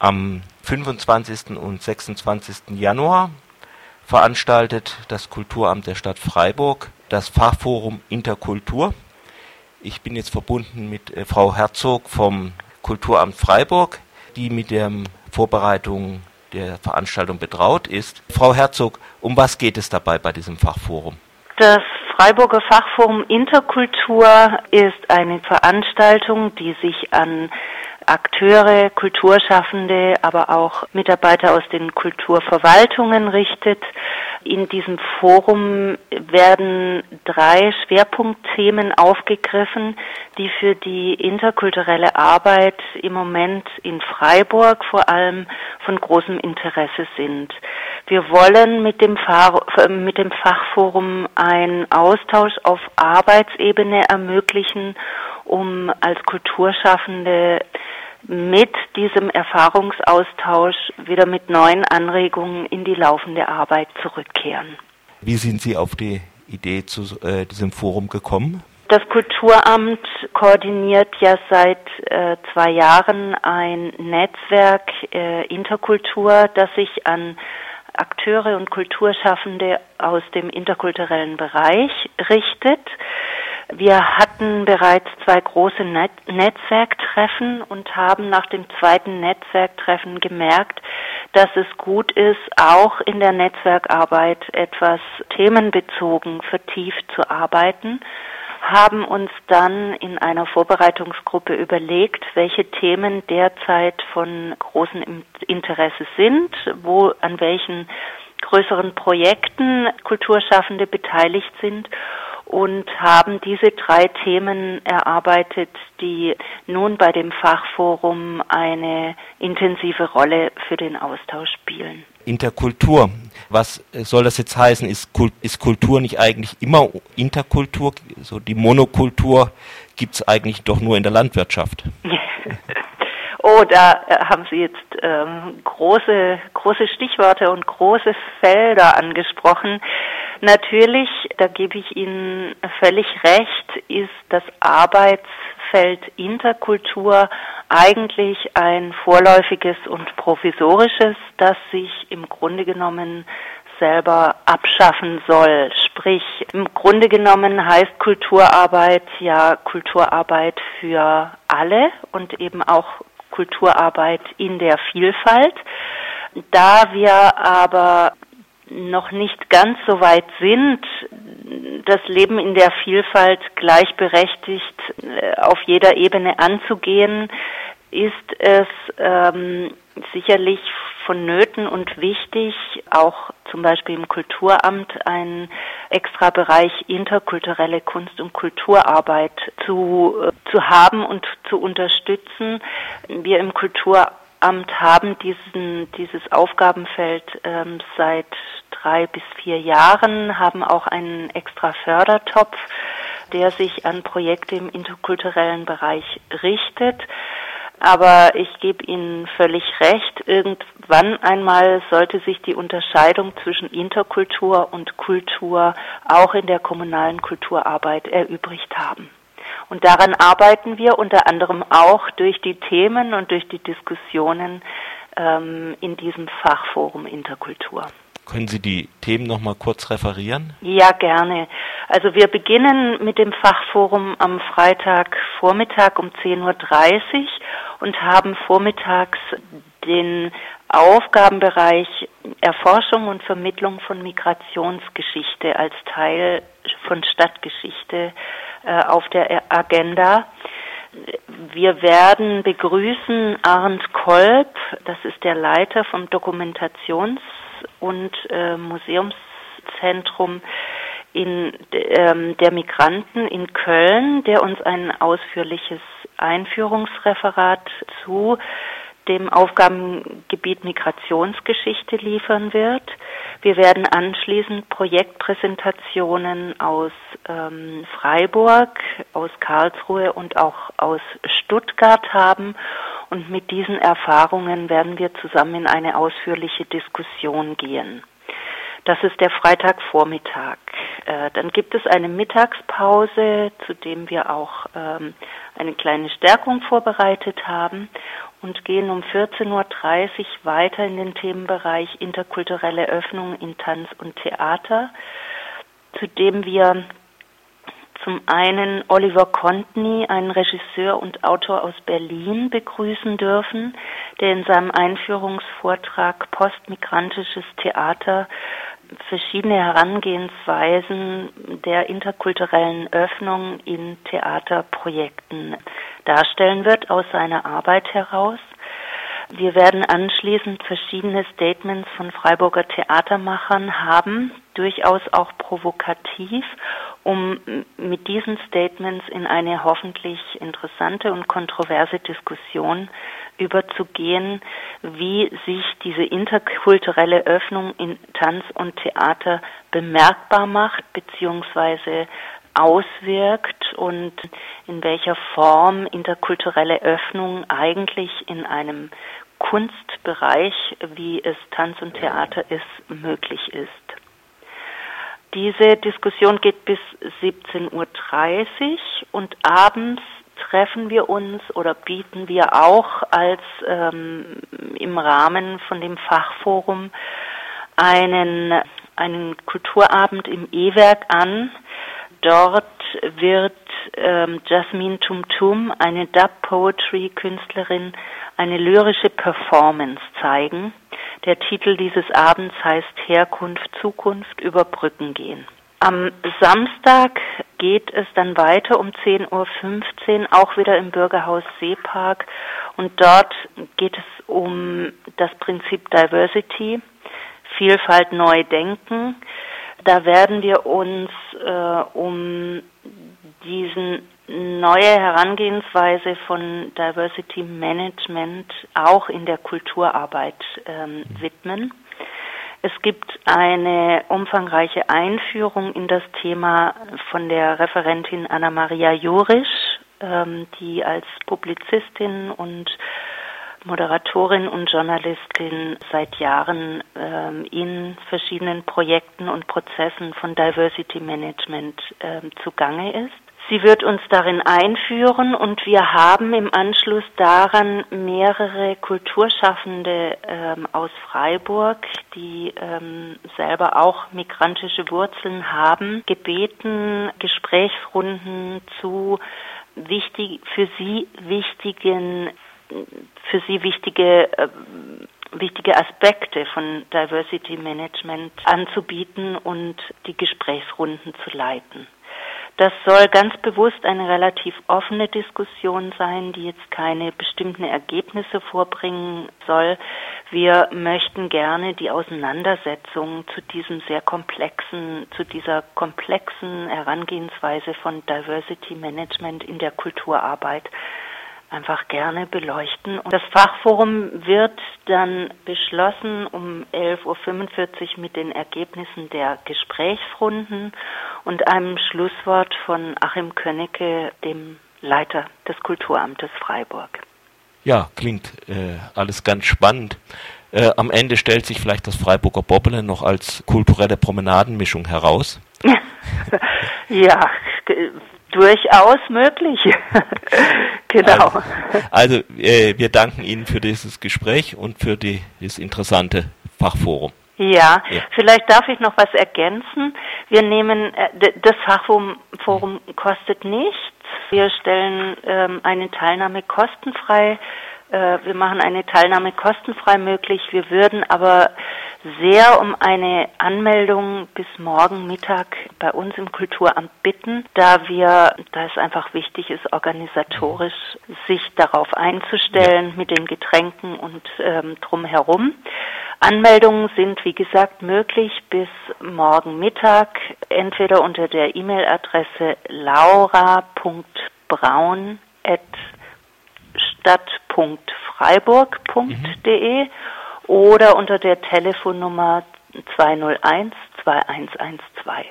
Am 25. und 26. Januar veranstaltet das Kulturamt der Stadt Freiburg das Fachforum Interkultur. Ich bin jetzt verbunden mit äh, Frau Herzog vom Kulturamt Freiburg, die mit der Vorbereitung der Veranstaltung betraut ist. Frau Herzog, um was geht es dabei bei diesem Fachforum? Das Freiburger Fachforum Interkultur ist eine Veranstaltung, die sich an Akteure, Kulturschaffende, aber auch Mitarbeiter aus den Kulturverwaltungen richtet. In diesem Forum werden drei Schwerpunktthemen aufgegriffen, die für die interkulturelle Arbeit im Moment in Freiburg vor allem von großem Interesse sind. Wir wollen mit dem, mit dem Fachforum einen Austausch auf Arbeitsebene ermöglichen, um als Kulturschaffende mit diesem Erfahrungsaustausch wieder mit neuen Anregungen in die laufende Arbeit zurückkehren. Wie sind Sie auf die Idee zu äh, diesem Forum gekommen? Das Kulturamt koordiniert ja seit äh, zwei Jahren ein Netzwerk äh, Interkultur, das sich an Akteure und Kulturschaffende aus dem interkulturellen Bereich richtet. Wir hatten bereits zwei große Net Netzwerktreffen und haben nach dem zweiten Netzwerktreffen gemerkt, dass es gut ist, auch in der Netzwerkarbeit etwas themenbezogen vertieft zu arbeiten haben uns dann in einer Vorbereitungsgruppe überlegt, welche Themen derzeit von großem Interesse sind, wo an welchen größeren Projekten Kulturschaffende beteiligt sind und haben diese drei Themen erarbeitet, die nun bei dem Fachforum eine intensive Rolle für den Austausch spielen. Interkultur. Was soll das jetzt heißen? Ist, ist Kultur nicht eigentlich immer Interkultur? So die Monokultur gibt es eigentlich doch nur in der Landwirtschaft. Oh, da äh, haben Sie jetzt ähm, große, große Stichworte und große Felder angesprochen. Natürlich, da gebe ich Ihnen völlig recht, ist das Arbeitsfeld Interkultur eigentlich ein vorläufiges und provisorisches, das sich im Grunde genommen selber abschaffen soll. Sprich, im Grunde genommen heißt Kulturarbeit ja Kulturarbeit für alle und eben auch Kulturarbeit in der Vielfalt. Da wir aber noch nicht ganz so weit sind, das Leben in der Vielfalt gleichberechtigt äh, auf jeder Ebene anzugehen, ist es ähm, sicherlich vonnöten und wichtig, auch zum Beispiel im Kulturamt einen extra Bereich interkulturelle Kunst- und Kulturarbeit zu, äh, zu haben und zu unterstützen. Wir im Kulturamt haben diesen, dieses Aufgabenfeld ähm, seit drei bis vier Jahren, haben auch einen extra Fördertopf, der sich an Projekte im interkulturellen Bereich richtet. Aber ich gebe Ihnen völlig recht, irgendwann einmal sollte sich die Unterscheidung zwischen Interkultur und Kultur auch in der kommunalen Kulturarbeit erübrigt haben. Und daran arbeiten wir unter anderem auch durch die Themen und durch die Diskussionen ähm, in diesem Fachforum Interkultur. Können Sie die Themen noch mal kurz referieren? Ja, gerne. Also wir beginnen mit dem Fachforum am Freitagvormittag um 10.30 Uhr und haben vormittags den Aufgabenbereich Erforschung und Vermittlung von Migrationsgeschichte als Teil von Stadtgeschichte äh, auf der Agenda. Wir werden begrüßen Arndt Kolb, das ist der Leiter vom Dokumentations- und äh, Museumszentrum in ähm, der Migranten in Köln, der uns ein ausführliches Einführungsreferat zu dem Aufgabengebiet Migrationsgeschichte liefern wird. Wir werden anschließend Projektpräsentationen aus ähm, Freiburg, aus Karlsruhe und auch aus Stuttgart haben. Und mit diesen Erfahrungen werden wir zusammen in eine ausführliche Diskussion gehen. Das ist der Freitagvormittag. Äh, dann gibt es eine Mittagspause, zu dem wir auch ähm, eine kleine Stärkung vorbereitet haben. und gehen um 14.30 Uhr weiter in den Themenbereich interkulturelle Öffnung in Tanz und Theater, zu dem wir zum einen Oliver Contney, einen Regisseur und Autor aus Berlin, begrüßen dürfen, der in seinem Einführungsvortrag Postmigrantisches Theater verschiedene Herangehensweisen der interkulturellen Öffnung in Theaterprojekten darstellen wird aus seiner Arbeit heraus. Wir werden anschließend verschiedene Statements von Freiburger Theatermachern haben, durchaus auch provokativ, um mit diesen Statements in eine hoffentlich interessante und kontroverse Diskussion überzugehen, wie sich diese interkulturelle Öffnung in Tanz und Theater bemerkbar macht bzw. auswirkt und in welcher Form interkulturelle Öffnung eigentlich in einem Kunstbereich, wie es Tanz und Theater ist, möglich ist. Diese Diskussion geht bis 17.30 Uhr und abends treffen wir uns oder bieten wir auch als ähm, im Rahmen von dem Fachforum einen, einen Kulturabend im E-Werk an. Dort wird ähm, Jasmine Tumtum, eine Dub-Poetry-Künstlerin, eine lyrische Performance zeigen. Der Titel dieses Abends heißt Herkunft, Zukunft über Brücken gehen. Am Samstag geht es dann weiter um 10.15 Uhr, auch wieder im Bürgerhaus Seepark. Und dort geht es um das Prinzip Diversity, Vielfalt neu denken. Da werden wir uns äh, um diesen neue Herangehensweise von Diversity Management auch in der Kulturarbeit ähm, widmen. Es gibt eine umfangreiche Einführung in das Thema von der Referentin Anna-Maria Jurisch, ähm, die als Publizistin und Moderatorin und Journalistin seit Jahren ähm, in verschiedenen Projekten und Prozessen von Diversity Management ähm, zugange ist. Sie wird uns darin einführen und wir haben im Anschluss daran mehrere Kulturschaffende ähm, aus Freiburg, die ähm, selber auch migrantische Wurzeln haben, gebeten, Gesprächsrunden zu wichtig, für sie wichtigen, für sie wichtige äh, wichtige Aspekte von Diversity Management anzubieten und die Gesprächsrunden zu leiten. Das soll ganz bewusst eine relativ offene Diskussion sein, die jetzt keine bestimmten Ergebnisse vorbringen soll. Wir möchten gerne die Auseinandersetzung zu diesem sehr komplexen, zu dieser komplexen Herangehensweise von Diversity Management in der Kulturarbeit einfach gerne beleuchten. Und das Fachforum wird dann beschlossen um 11.45 Uhr mit den Ergebnissen der Gesprächsrunden und einem Schlusswort von Achim Könnecke, dem Leiter des Kulturamtes Freiburg. Ja, klingt äh, alles ganz spannend. Äh, am Ende stellt sich vielleicht das Freiburger Bobbele noch als kulturelle Promenadenmischung heraus. ja, Durchaus möglich. genau. Also, also äh, wir danken Ihnen für dieses Gespräch und für die, das interessante Fachforum. Ja, ja, vielleicht darf ich noch was ergänzen. Wir nehmen, äh, das Fachforum kostet nichts. Wir stellen ähm, eine Teilnahme kostenfrei äh, wir machen eine Teilnahme kostenfrei möglich. Wir würden aber sehr um eine Anmeldung bis morgen Mittag bei uns im Kulturamt bitten, da wir, da es einfach wichtig ist, organisatorisch sich darauf einzustellen mit den Getränken und ähm, drumherum. Anmeldungen sind, wie gesagt, möglich bis morgen Mittag, entweder unter der E-Mail-Adresse laura.braun@ stadt.freiburg.de mhm. Oder unter der Telefonnummer 201 2112.